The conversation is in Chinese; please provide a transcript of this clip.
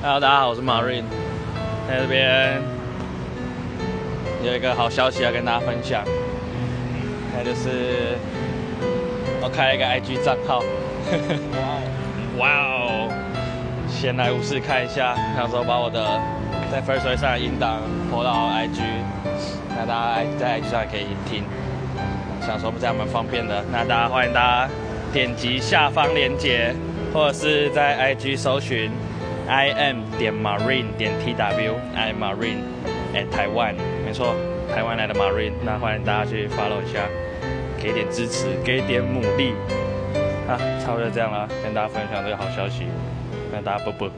Hello，大家好，我是 Marine，在这边有一个好消息要跟大家分享，那就是我开了一个 IG 账号，哇哦，闲来无事看一下，想说把我的在 First Way 上的音档播到 IG，那大家在 IG 上也可以听，想说不这样蛮方便的，那大家欢迎大家点击下方链接，或者是在 IG 搜寻。I am 点 Marine 点 T W，I Marine at 台湾，没错，台湾来的 Marine，那欢迎大家去 follow 一下，给点支持，给点鼓励，啊，差不多这样啦，跟大家分享这个好消息，跟大家啵啵。